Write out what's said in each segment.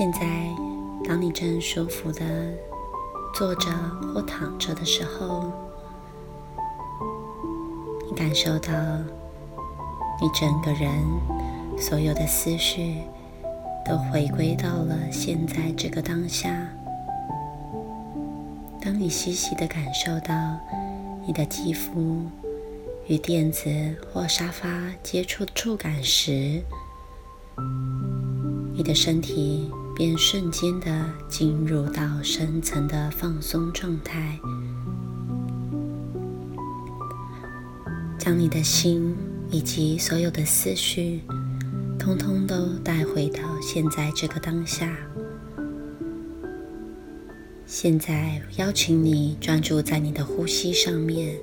现在，当你正舒服的坐着或躺着的时候，你感受到你整个人所有的思绪都回归到了现在这个当下。当你细细的感受到你的肌肤与垫子或沙发接触触感时，你的身体。便瞬间的进入到深层的放松状态，将你的心以及所有的思绪，通通都带回到现在这个当下。现在邀请你专注在你的呼吸上面，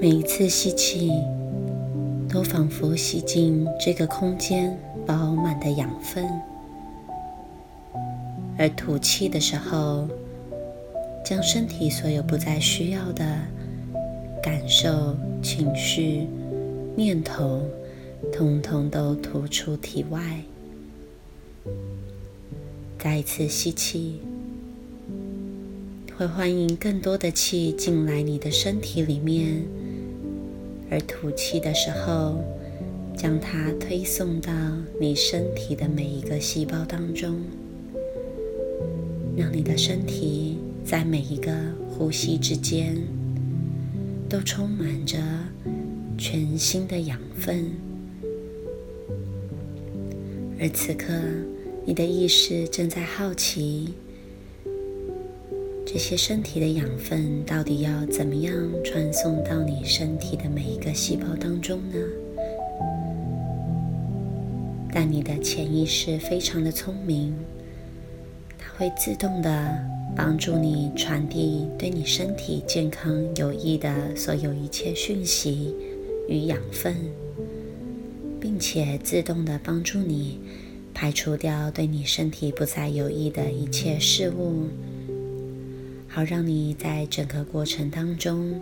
每一次吸气，都仿佛吸进这个空间。饱满的养分，而吐气的时候，将身体所有不再需要的感受、情绪、念头，通通都吐出体外。再一次吸气，会欢迎更多的气进来你的身体里面，而吐气的时候。将它推送到你身体的每一个细胞当中，让你的身体在每一个呼吸之间都充满着全新的养分。而此刻，你的意识正在好奇，这些身体的养分到底要怎么样传送到你身体的每一个细胞当中呢？但你的潜意识非常的聪明，它会自动的帮助你传递对你身体健康有益的所有一切讯息与养分，并且自动的帮助你排除掉对你身体不再有益的一切事物，好让你在整个过程当中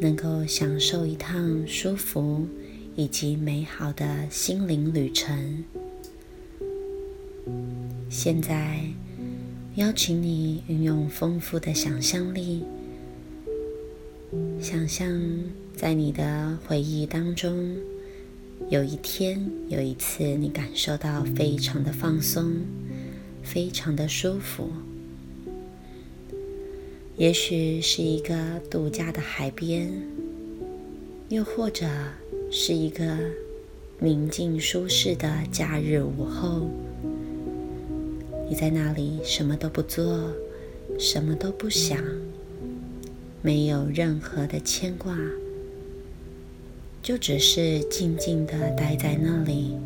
能够享受一趟舒服。以及美好的心灵旅程。现在，邀请你运用丰富的想象力，想象在你的回忆当中，有一天有一次，你感受到非常的放松，非常的舒服。也许是一个度假的海边，又或者。是一个宁静舒适的假日午后，你在那里什么都不做，什么都不想，没有任何的牵挂，就只是静静的待在那里。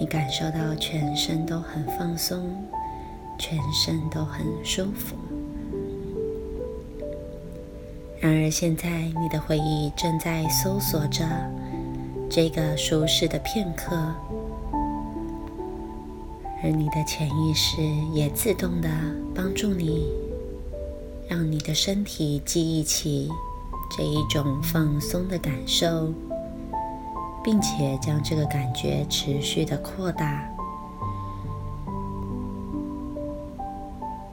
你感受到全身都很放松，全身都很舒服。然而，现在你的回忆正在搜索着这个舒适的片刻，而你的潜意识也自动的帮助你，让你的身体记忆起这一种放松的感受，并且将这个感觉持续的扩大。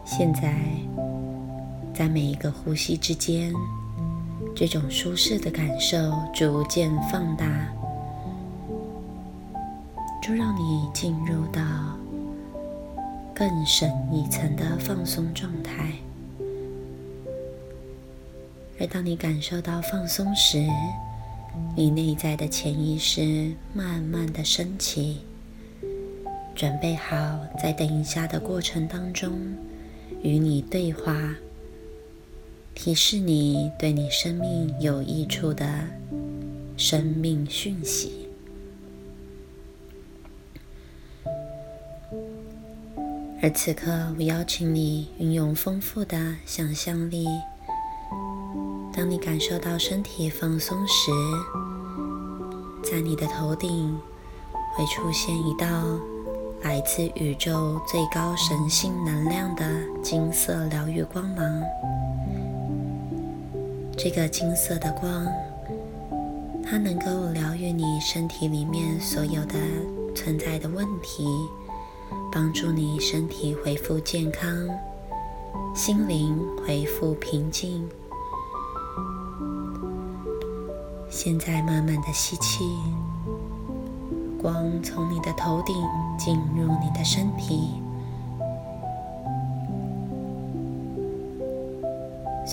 现在。在每一个呼吸之间，这种舒适的感受逐渐放大，就让你进入到更深一层的放松状态。而当你感受到放松时，你内在的潜意识慢慢的升起，准备好在等一下的过程当中与你对话。提示你对你生命有益处的生命讯息。而此刻，我邀请你运用丰富的想象力。当你感受到身体放松时，在你的头顶会出现一道来自宇宙最高神性能量的金色疗愈光芒。这个金色的光，它能够疗愈你身体里面所有的存在的问题，帮助你身体恢复健康，心灵恢复平静。现在慢慢的吸气。光从你的头顶进入你的身体，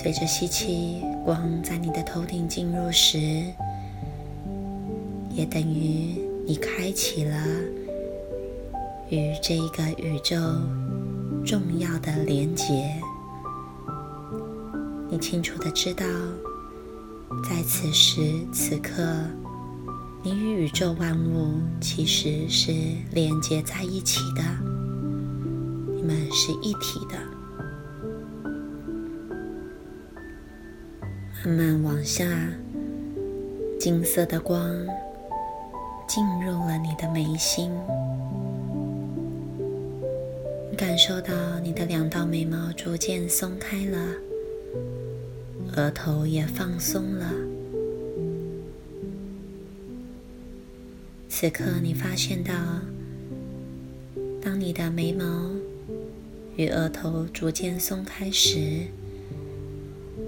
随着吸气，光在你的头顶进入时，也等于你开启了与这一个宇宙重要的连结。你清楚的知道，在此时此刻。你与宇宙万物其实是连接在一起的，你们是一体的。慢慢往下，金色的光进入了你的眉心，感受到你的两道眉毛逐渐松开了，额头也放松了。此刻，你发现到，当你的眉毛与额头逐渐松开时，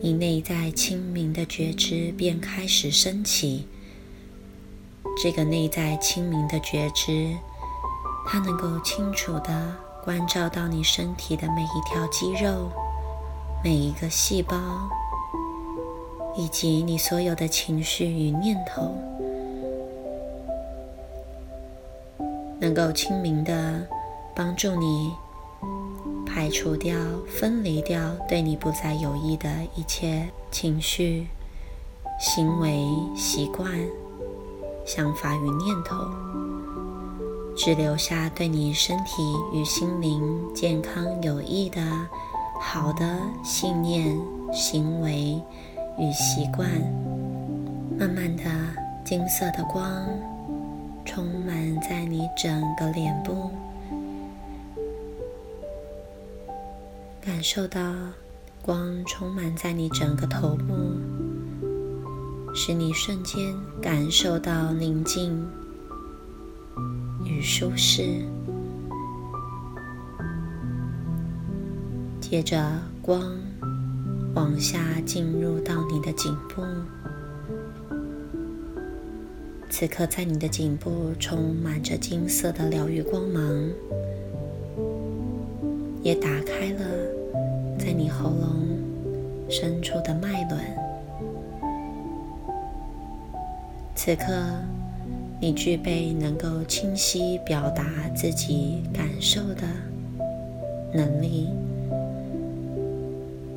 你内在清明的觉知便开始升起。这个内在清明的觉知，它能够清楚的关照到你身体的每一条肌肉、每一个细胞，以及你所有的情绪与念头。能够清明的帮助你排除掉、分离掉对你不再有益的一切情绪、行为、习惯、想法与念头，只留下对你身体与心灵健康有益的好的信念、行为与习惯。慢慢的，金色的光。充满在你整个脸部，感受到光充满在你整个头部，使你瞬间感受到宁静与舒适。接着，光往下进入到你的颈部。此刻，在你的颈部充满着金色的疗愈光芒，也打开了在你喉咙深处的脉轮。此刻，你具备能够清晰表达自己感受的能力，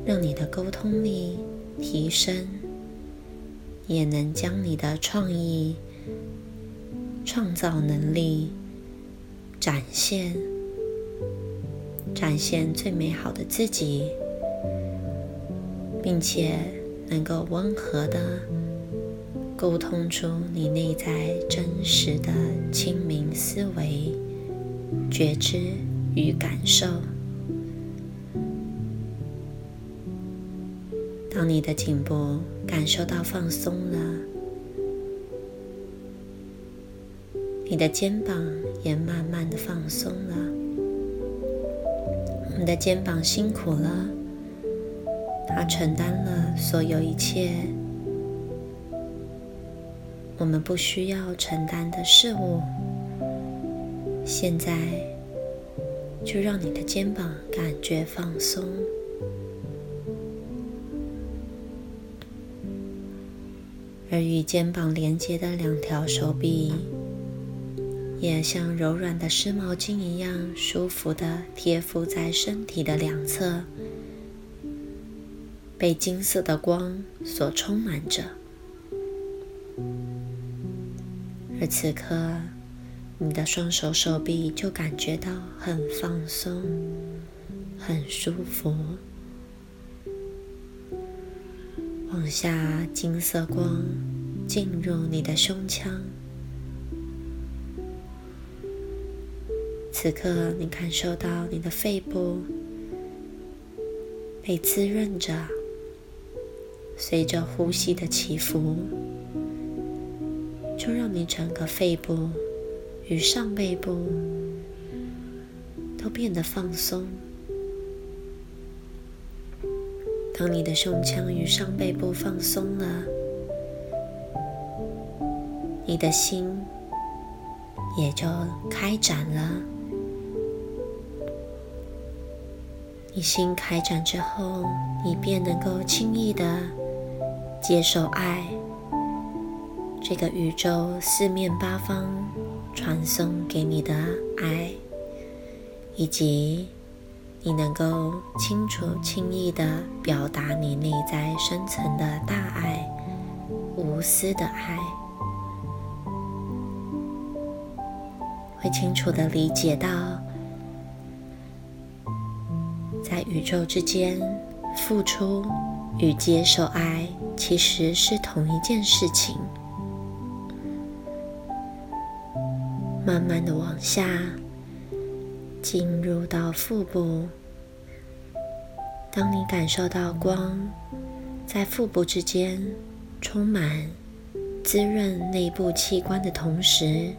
让你的沟通力提升，也能将你的创意。创造能力，展现，展现最美好的自己，并且能够温和的沟通出你内在真实的清明思维、觉知与感受。当你的颈部感受到放松了。你的肩膀也慢慢的放松了，你的肩膀辛苦了，它承担了所有一切我们不需要承担的事物。现在就让你的肩膀感觉放松，而与肩膀连接的两条手臂。也像柔软的湿毛巾一样舒服的贴附在身体的两侧，被金色的光所充满着。而此刻，你的双手手臂就感觉到很放松、很舒服。往下，金色光进入你的胸腔。此刻，你感受到你的肺部被滋润着，随着呼吸的起伏，就让你整个肺部与上背部都变得放松。当你的胸腔与上背部放松了，你的心也就开展了。你心开展之后，你便能够轻易的接受爱，这个宇宙四面八方传送给你的爱，以及。你能够清楚、轻易地表达你内在深层的大爱、无私的爱，会清楚地理解到，在宇宙之间，付出与接受爱其实是同一件事情。慢慢的往下。进入到腹部，当你感受到光在腹部之间充满、滋润内部器官的同时，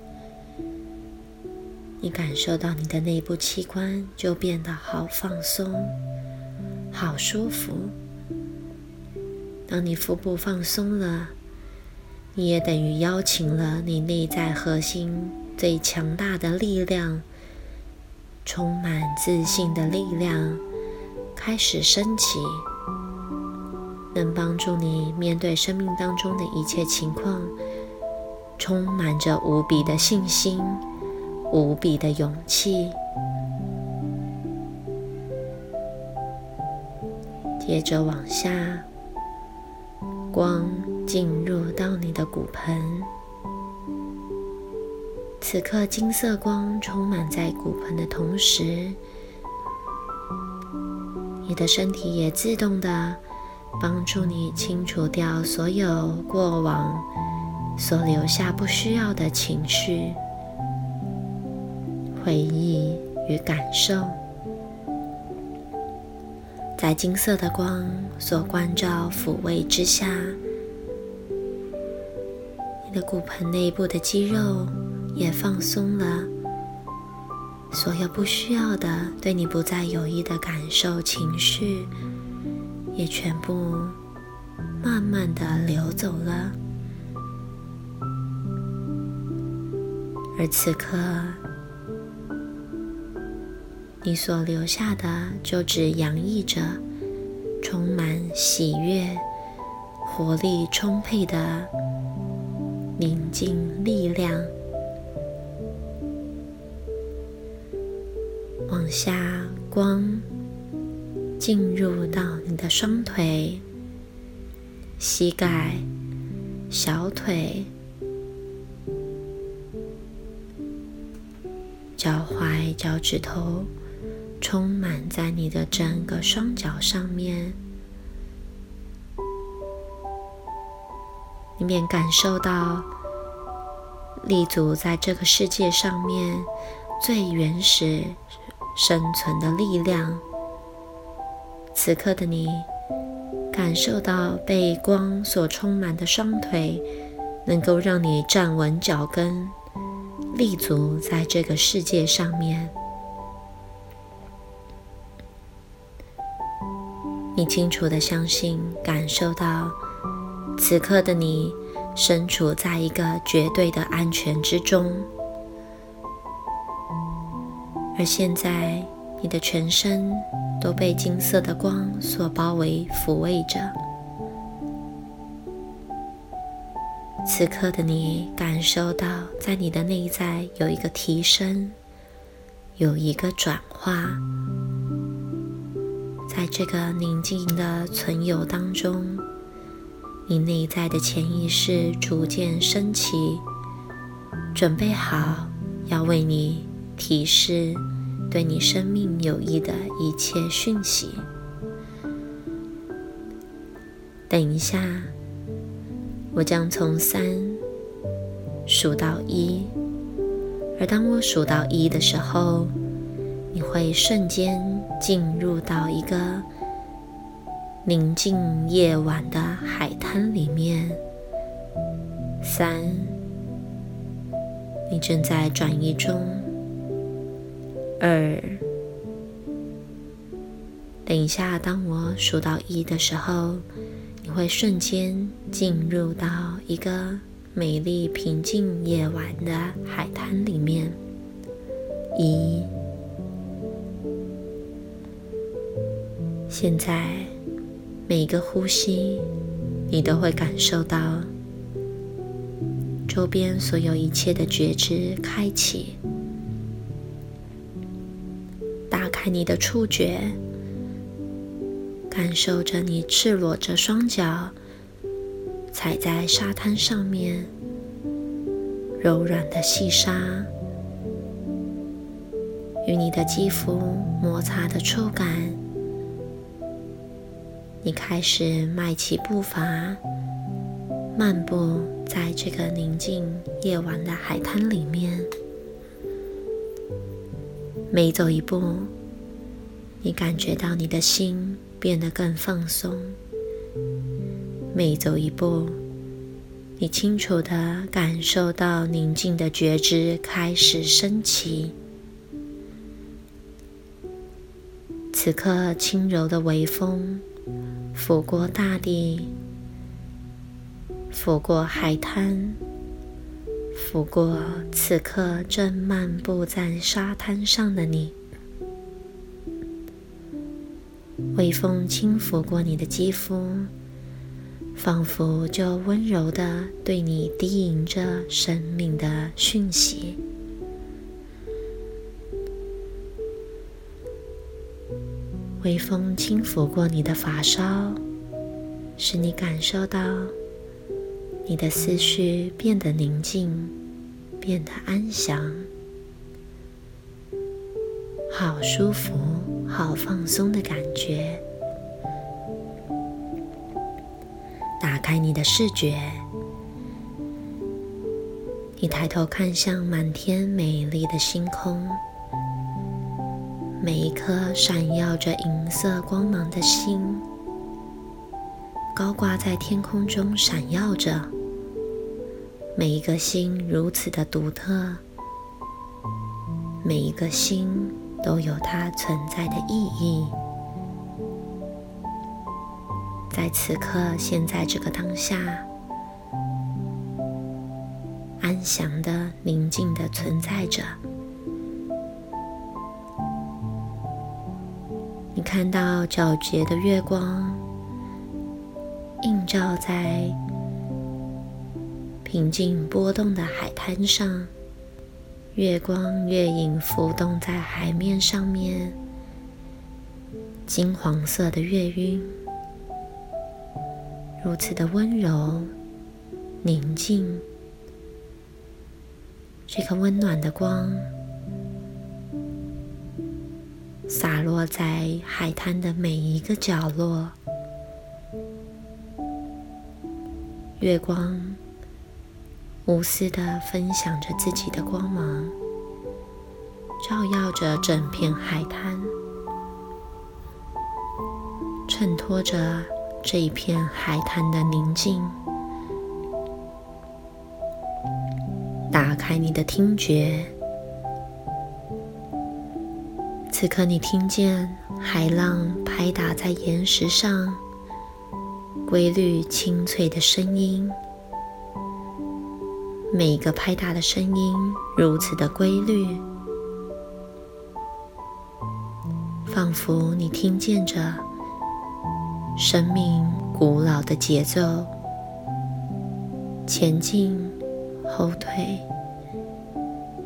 你感受到你的内部器官就变得好放松、好舒服。当你腹部放松了，你也等于邀请了你内在核心最强大的力量。充满自信的力量开始升起，能帮助你面对生命当中的一切情况，充满着无比的信心、无比的勇气。接着往下，光进入到你的骨盆。此刻，金色光充满在骨盆的同时，你的身体也自动的帮助你清除掉所有过往所留下不需要的情绪、回忆与感受。在金色的光所关照、抚慰之下，你的骨盆内部的肌肉。也放松了，所有不需要的、对你不再有益的感受、情绪，也全部慢慢的流走了。而此刻，你所留下的，就只洋溢着充满喜悦、活力充沛的宁静力量。往下，光进入到你的双腿、膝盖、小腿、脚踝、脚趾头，充满在你的整个双脚上面，你便感受到立足在这个世界上面最原始。生存的力量。此刻的你，感受到被光所充满的双腿，能够让你站稳脚跟，立足在这个世界上面。你清楚的相信、感受到，此刻的你身处在一个绝对的安全之中。而现在，你的全身都被金色的光所包围、抚慰着。此刻的你，感受到在你的内在有一个提升，有一个转化。在这个宁静的存有当中，你内在的潜意识逐渐升起，准备好要为你提示。对你生命有益的一切讯息。等一下，我将从三数到一，而当我数到一的时候，你会瞬间进入到一个宁静夜晚的海滩里面。三，你正在转移中。二，等一下，当我数到一的时候，你会瞬间进入到一个美丽平静夜晚的海滩里面。一，现在每个呼吸，你都会感受到。周边所有一切的觉知开启，打开你的触觉，感受着你赤裸着双脚踩在沙滩上面，柔软的细沙与你的肌肤摩擦的触感。你开始迈起步伐，漫步。在这个宁静夜晚的海滩里面，每走一步，你感觉到你的心变得更放松；每走一步，你清楚的感受到宁静的觉知开始升起。此刻，轻柔的微风拂过大地。拂过海滩，拂过此刻正漫步在沙滩上的你。微风轻拂过你的肌肤，仿佛就温柔的对你低吟着生命的讯息。微风轻拂过你的发梢，使你感受到。你的思绪变得宁静，变得安详，好舒服，好放松的感觉。打开你的视觉，你抬头看向满天美丽的星空，每一颗闪耀着银色光芒的星，高挂在天空中，闪耀着。每一个星如此的独特，每一个星都有它存在的意义。在此刻，现在这个当下，安详的、宁静的存在着。看到皎洁的月光映照在。平静波动的海滩上，月光月影浮动在海面上面，金黄色的月晕，如此的温柔宁静。这颗温暖的光洒落在海滩的每一个角落，月光。无私的分享着自己的光芒，照耀着整片海滩，衬托着这一片海滩的宁静。打开你的听觉，此刻你听见海浪拍打在岩石上，规律清脆的声音。每一个拍打的声音如此的规律，仿佛你听见着生命古老的节奏，前进、后退，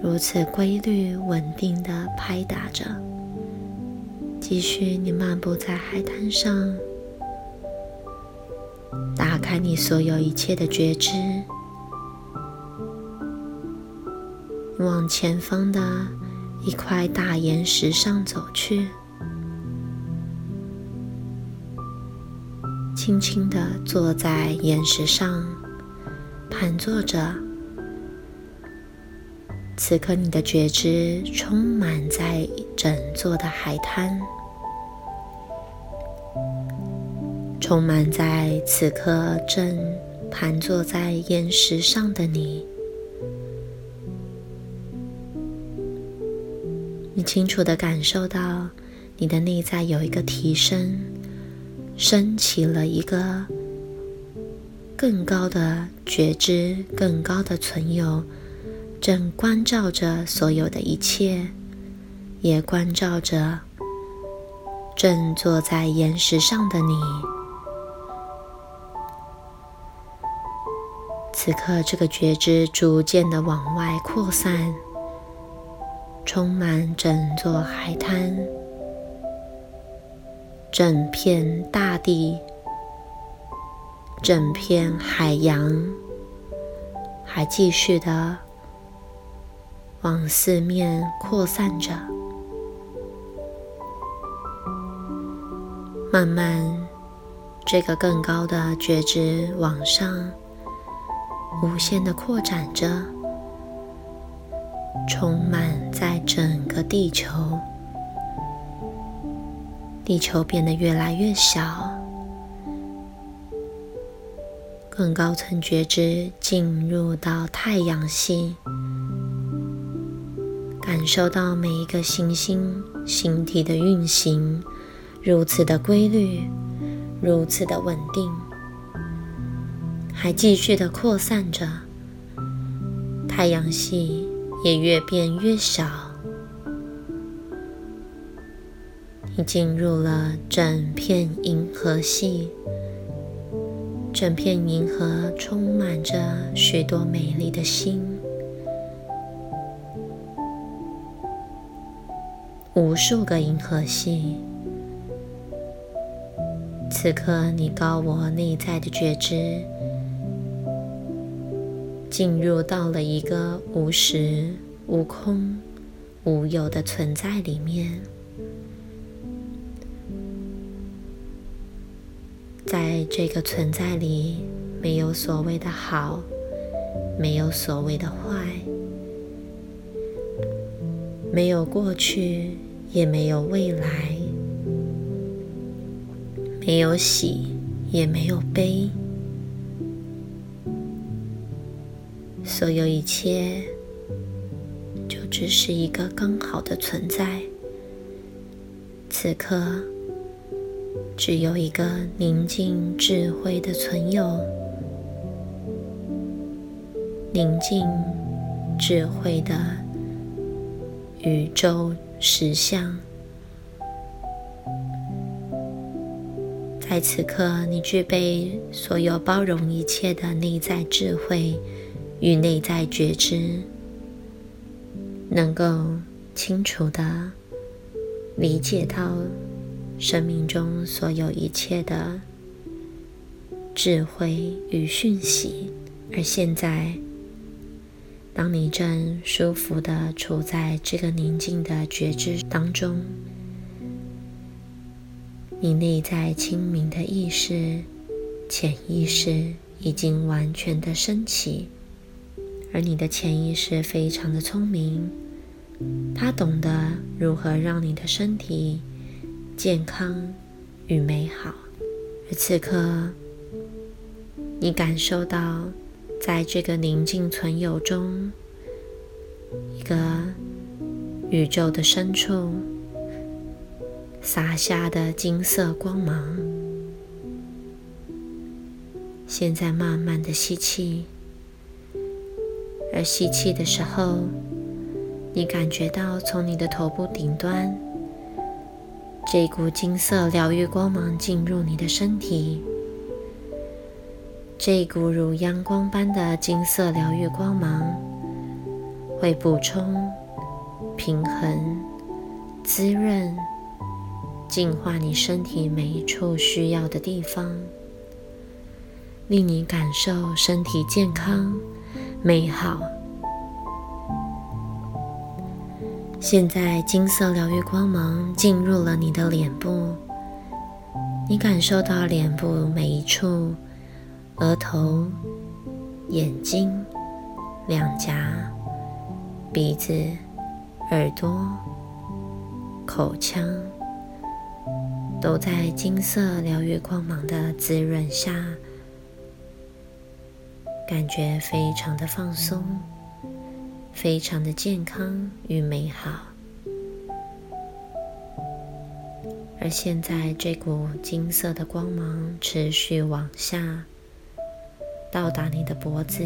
如此规律稳定的拍打着。继续，你漫步在海滩上，打开你所有一切的觉知。往前方的一块大岩石上走去，轻轻地坐在岩石上，盘坐着，此刻，你的觉知充满在整座的海滩，充满在此刻正盘坐在岩石上的你。你清楚的感受到，你的内在有一个提升，升起了一个更高的觉知，更高的存有。正关照着所有的一切，也关照着正坐在岩石上的你。此刻，这个觉知逐渐的往外扩散，充满整座海滩、整片大地、整片海洋，还继续的。往四面扩散着，慢慢，这个更高的觉知往上，无限的扩展着，充满在整个地球。地球变得越来越小，更高层觉知进入到太阳系。感受到每一个行星星体的运行如此的规律，如此的稳定，还继续的扩散着。太阳系也越变越小，你进入了整片银河系，整片银河充满着许多美丽的星。无数个银河系，此刻你高我内在的觉知，进入到了一个无时无空、无有的存在里面，在这个存在里，没有所谓的好，没有所谓的坏，没有过去。也没有未来，没有喜，也没有悲，所有一切就只是一个刚好的存在。此刻，只有一个宁静智慧的存有，宁静智慧的宇宙。实相，在此刻，你具备所有包容一切的内在智慧与内在觉知，能够清楚的理解到生命中所有一切的智慧与讯息，而现在。当你正舒服的处在这个宁静的觉知当中，你内在清明的意识、潜意识已经完全的升起，而你的潜意识非常的聪明，它懂得如何让你的身体健康与美好。而此刻，你感受到。在这个宁静存有中，一个宇宙的深处洒下的金色光芒。现在慢慢的吸气，而吸气的时候，你感觉到从你的头部顶端，这股金色疗愈光芒进入你的身体。这股如阳光般的金色疗愈光芒，会补充、平衡、滋润、净化你身体每一处需要的地方，令你感受身体健康、美好。现在，金色疗愈光芒进入了你的脸部，你感受到脸部每一处。额头、眼睛、两颊、鼻子、耳朵、口腔，都在金色疗愈光芒的滋润下，感觉非常的放松，非常的健康与美好。而现在，这股金色的光芒持续往下，到达你的脖子、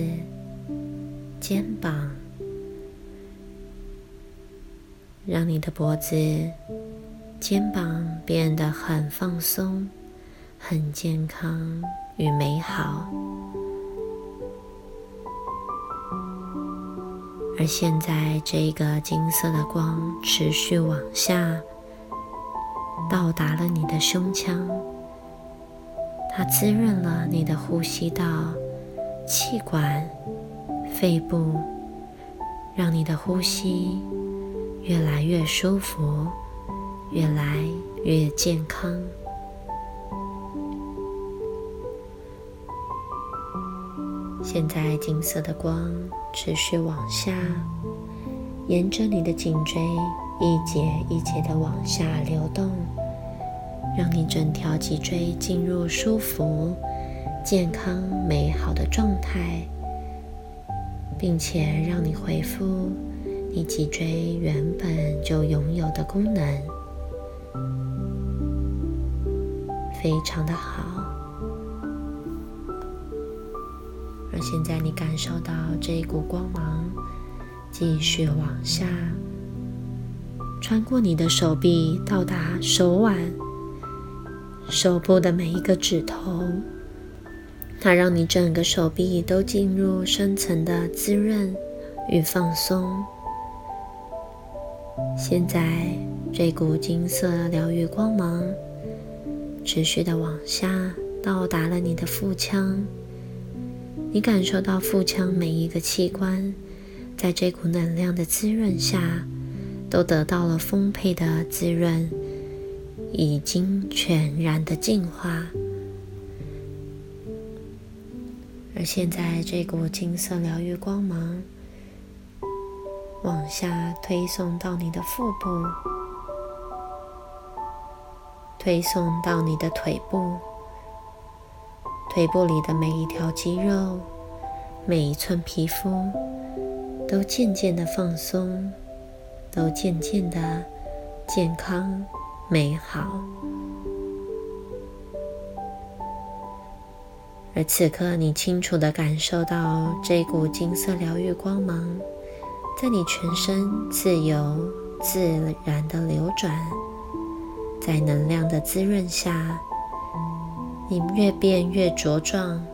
肩膀，让你的脖子、肩膀变得很放松、很健康与美好。而现在，这个金色的光持续往下。到达了你的胸腔，它滋润了你的呼吸道、气管、肺部，让你的呼吸越来越舒服，越来越健康。现在，金色的光持续往下，沿着你的颈椎。一节一节的往下流动，让你整条脊椎进入舒服、健康、美好的状态，并且让你恢复你脊椎原本就拥有的功能，非常的好。现在，你感受到这一股光芒继续往下。穿过你的手臂，到达手腕、手部的每一个指头，它让你整个手臂都进入深层的滋润与放松。现在，这股金色疗愈光芒持续的往下，到达了你的腹腔。你感受到腹腔每一个器官，在这股能量的滋润下。都得到了丰沛的滋润，已经全然的净化。而现在，这股金色疗愈光芒往下推送到你的腹部，推送到你的腿部，腿部里的每一条肌肉、每一寸皮肤都渐渐的放松。都渐渐的健康美好，而此刻你清楚的感受到这股金色疗愈光芒在你全身自由自然的流转，在能量的滋润下，你越变越茁壮，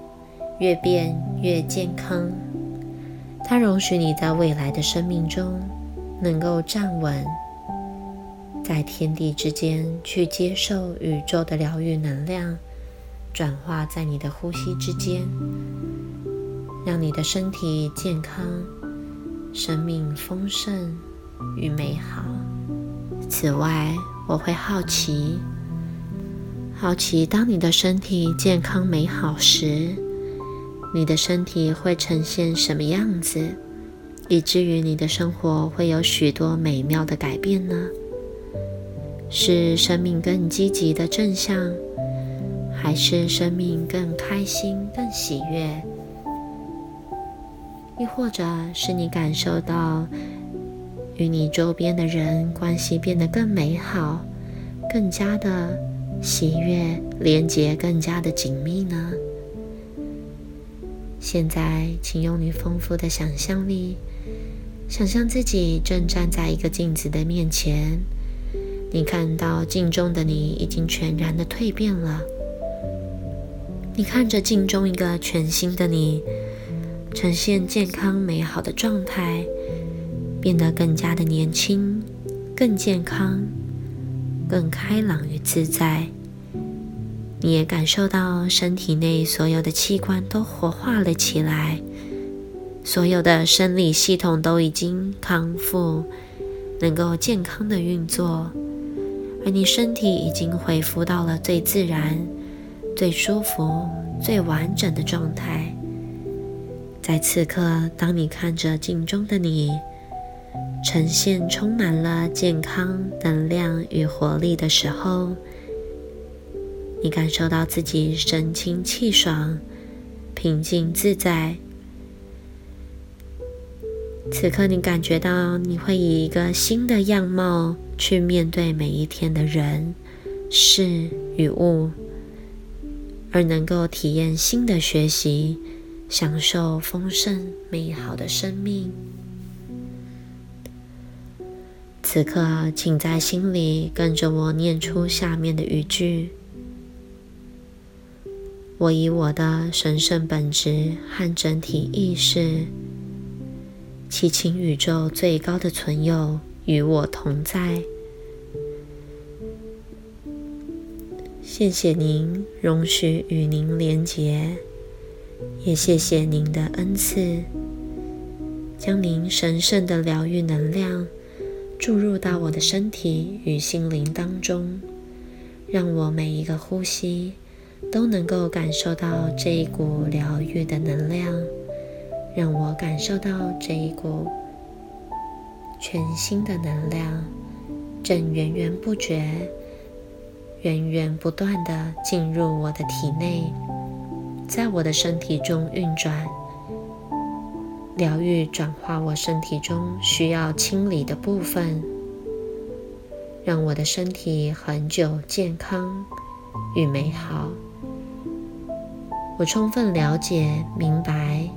越变越健康。它容许你在未来的生命中。能够站稳在天地之间，去接受宇宙的疗愈能量，转化在你的呼吸之间，让你的身体健康，生命丰盛与美好。此外，我会好奇，好奇当你的身体健康美好时，你的身体会呈现什么样子？以至于你的生活会有许多美妙的改变呢？是生命更积极的正向，还是生命更开心、更喜悦？亦或者是你感受到与你周边的人关系变得更美好、更加的喜悦、连接更加的紧密呢？现在，请用你丰富的想象力。想象自己正站在一个镜子的面前，你看到镜中的你已经全然的蜕变了。你看着镜中一个全新的你，呈现健康美好的状态，变得更加的年轻、更健康、更开朗与自在。你也感受到身体内所有的器官都活化了起来。所有的生理系统都已经康复，能够健康的运作，而你身体已经恢复到了最自然、最舒服、最完整的状态。在此刻，当你看着镜中的你，呈现充满了健康、能量与活力的时候，你感受到自己神清气爽、平静自在。此刻，你感觉到你会以一个新的样貌去面对每一天的人、事与物，而能够体验新的学习，享受丰盛美好的生命。此刻，请在心里跟着我念出下面的语句：我以我的神圣本质和整体意识。祈请宇宙最高的存有与我同在。谢谢您容许与您连结，也谢谢您的恩赐，将您神圣的疗愈能量注入到我的身体与心灵当中，让我每一个呼吸都能够感受到这一股疗愈的能量。让我感受到这一股全新的能量，正源源不绝、源源不断的进入我的体内，在我的身体中运转，疗愈、转化我身体中需要清理的部分，让我的身体恒久健康与美好。我充分了解、明白。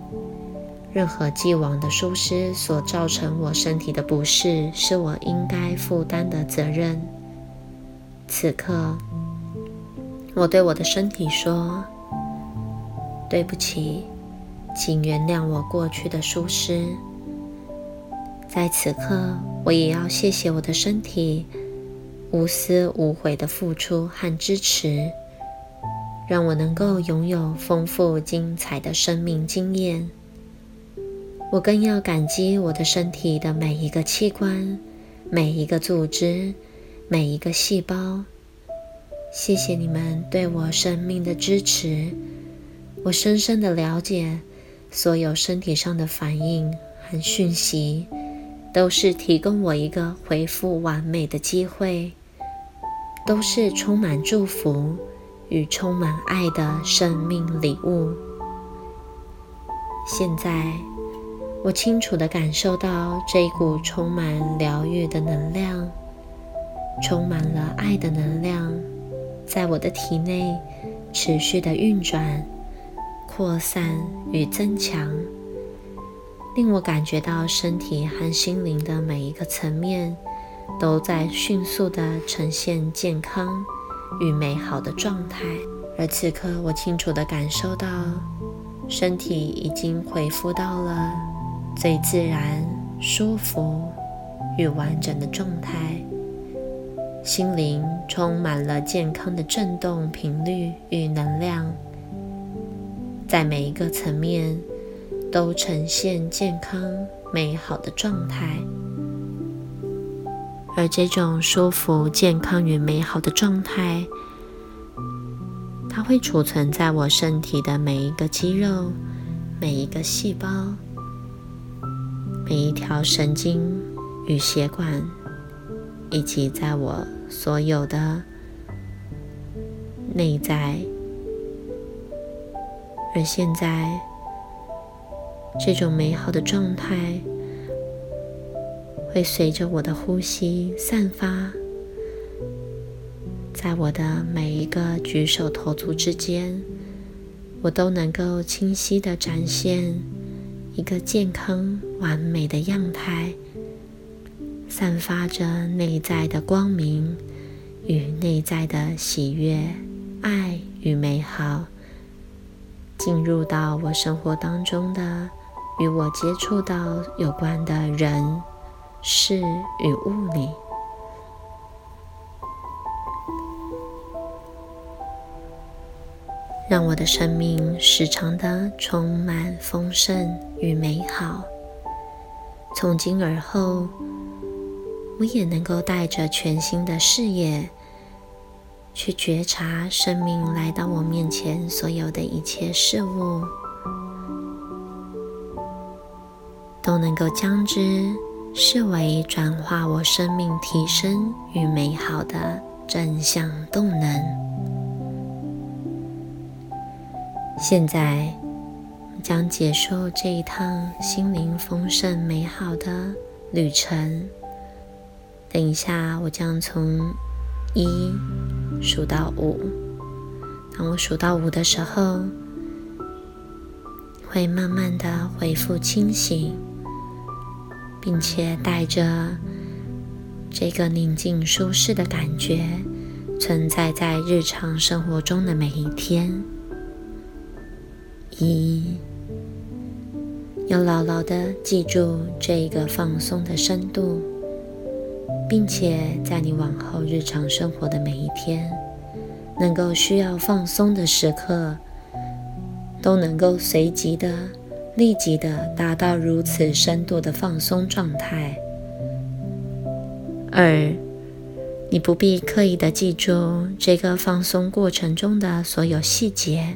任何既往的疏失所造成我身体的不适，是我应该负担的责任。此刻，我对我的身体说：“对不起，请原谅我过去的疏失。”在此刻，我也要谢谢我的身体无私无悔的付出和支持，让我能够拥有丰富精彩的生命经验。我更要感激我的身体的每一个器官、每一个组织、每一个细胞。谢谢你们对我生命的支持。我深深的了解，所有身体上的反应和讯息，都是提供我一个回复完美的机会，都是充满祝福与充满爱的生命礼物。现在。我清楚地感受到这一股充满疗愈的能量，充满了爱的能量，在我的体内持续的运转、扩散与增强，令我感觉到身体和心灵的每一个层面都在迅速地呈现健康与美好的状态。而此刻，我清楚地感受到身体已经恢复到了。最自然、舒服与完整的状态，心灵充满了健康的振动频率与能量，在每一个层面都呈现健康美好的状态。而这种舒服、健康与美好的状态，它会储存在我身体的每一个肌肉、每一个细胞。每一条神经与血管，以及在我所有的内在，而现在这种美好的状态会随着我的呼吸散发，在我的每一个举手投足之间，我都能够清晰的展现。一个健康完美的样态，散发着内在的光明与内在的喜悦、爱与美好，进入到我生活当中的与我接触到有关的人、事与物里。让我的生命时常的充满丰盛与美好。从今而后，我也能够带着全新的视野，去觉察生命来到我面前所有的一切事物，都能够将之视为转化我生命提升与美好的正向动能。现在将结束这一趟心灵丰盛美好的旅程。等一下，我将从一数到五。当我数到五的时候，会慢慢的恢复清醒，并且带着这个宁静舒适的感觉，存在在日常生活中的每一天。一，要牢牢的记住这个放松的深度。并且在你往后日常生活的每一天，能够需要放松的时刻，都能够随即的、立即的达到如此深度的放松状态。二，你不必刻意的记住这个放松过程中的所有细节，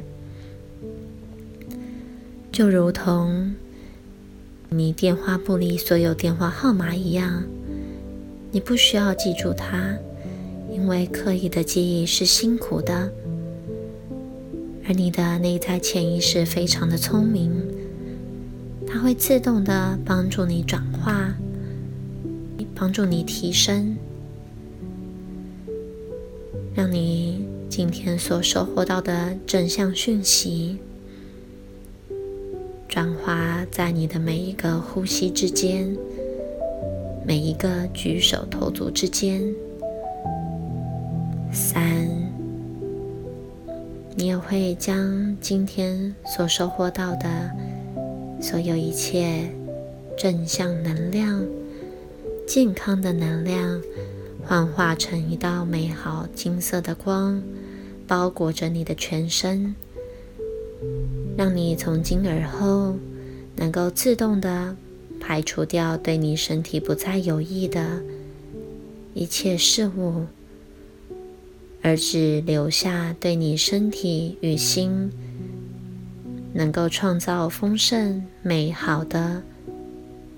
就如同你电话簿里所有电话号码一样。你不需要记住它，因为刻意的记忆是辛苦的。而你的内在潜意识非常的聪明，它会自动的帮助你转化，帮助你提升，让你今天所收获到的正向讯息，转化在你的每一个呼吸之间。每一个举手投足之间，三，你也会将今天所收获到的所有一切正向能量、健康的能量，幻化成一道美好金色的光，包裹着你的全身，让你从今而后能够自动的。排除掉对你身体不再有益的一切事物，而只留下对你身体与心能够创造丰盛美好的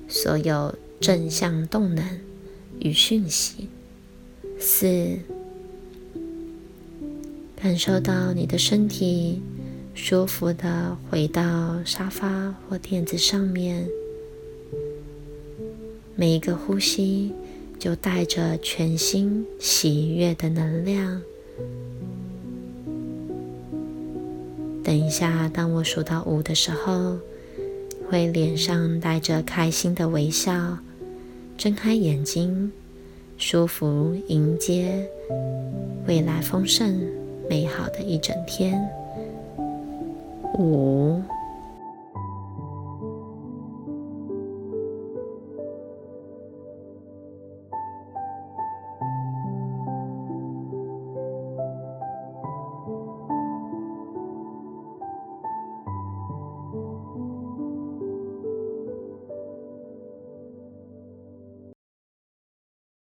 所有正向动能与讯息。四，感受到你的身体舒服的回到沙发或垫子上面。每一个呼吸就带着全新喜悦的能量。等一下，当我数到五的时候，会脸上带着开心的微笑，睁开眼睛，舒服迎接未来丰盛美好的一整天。五。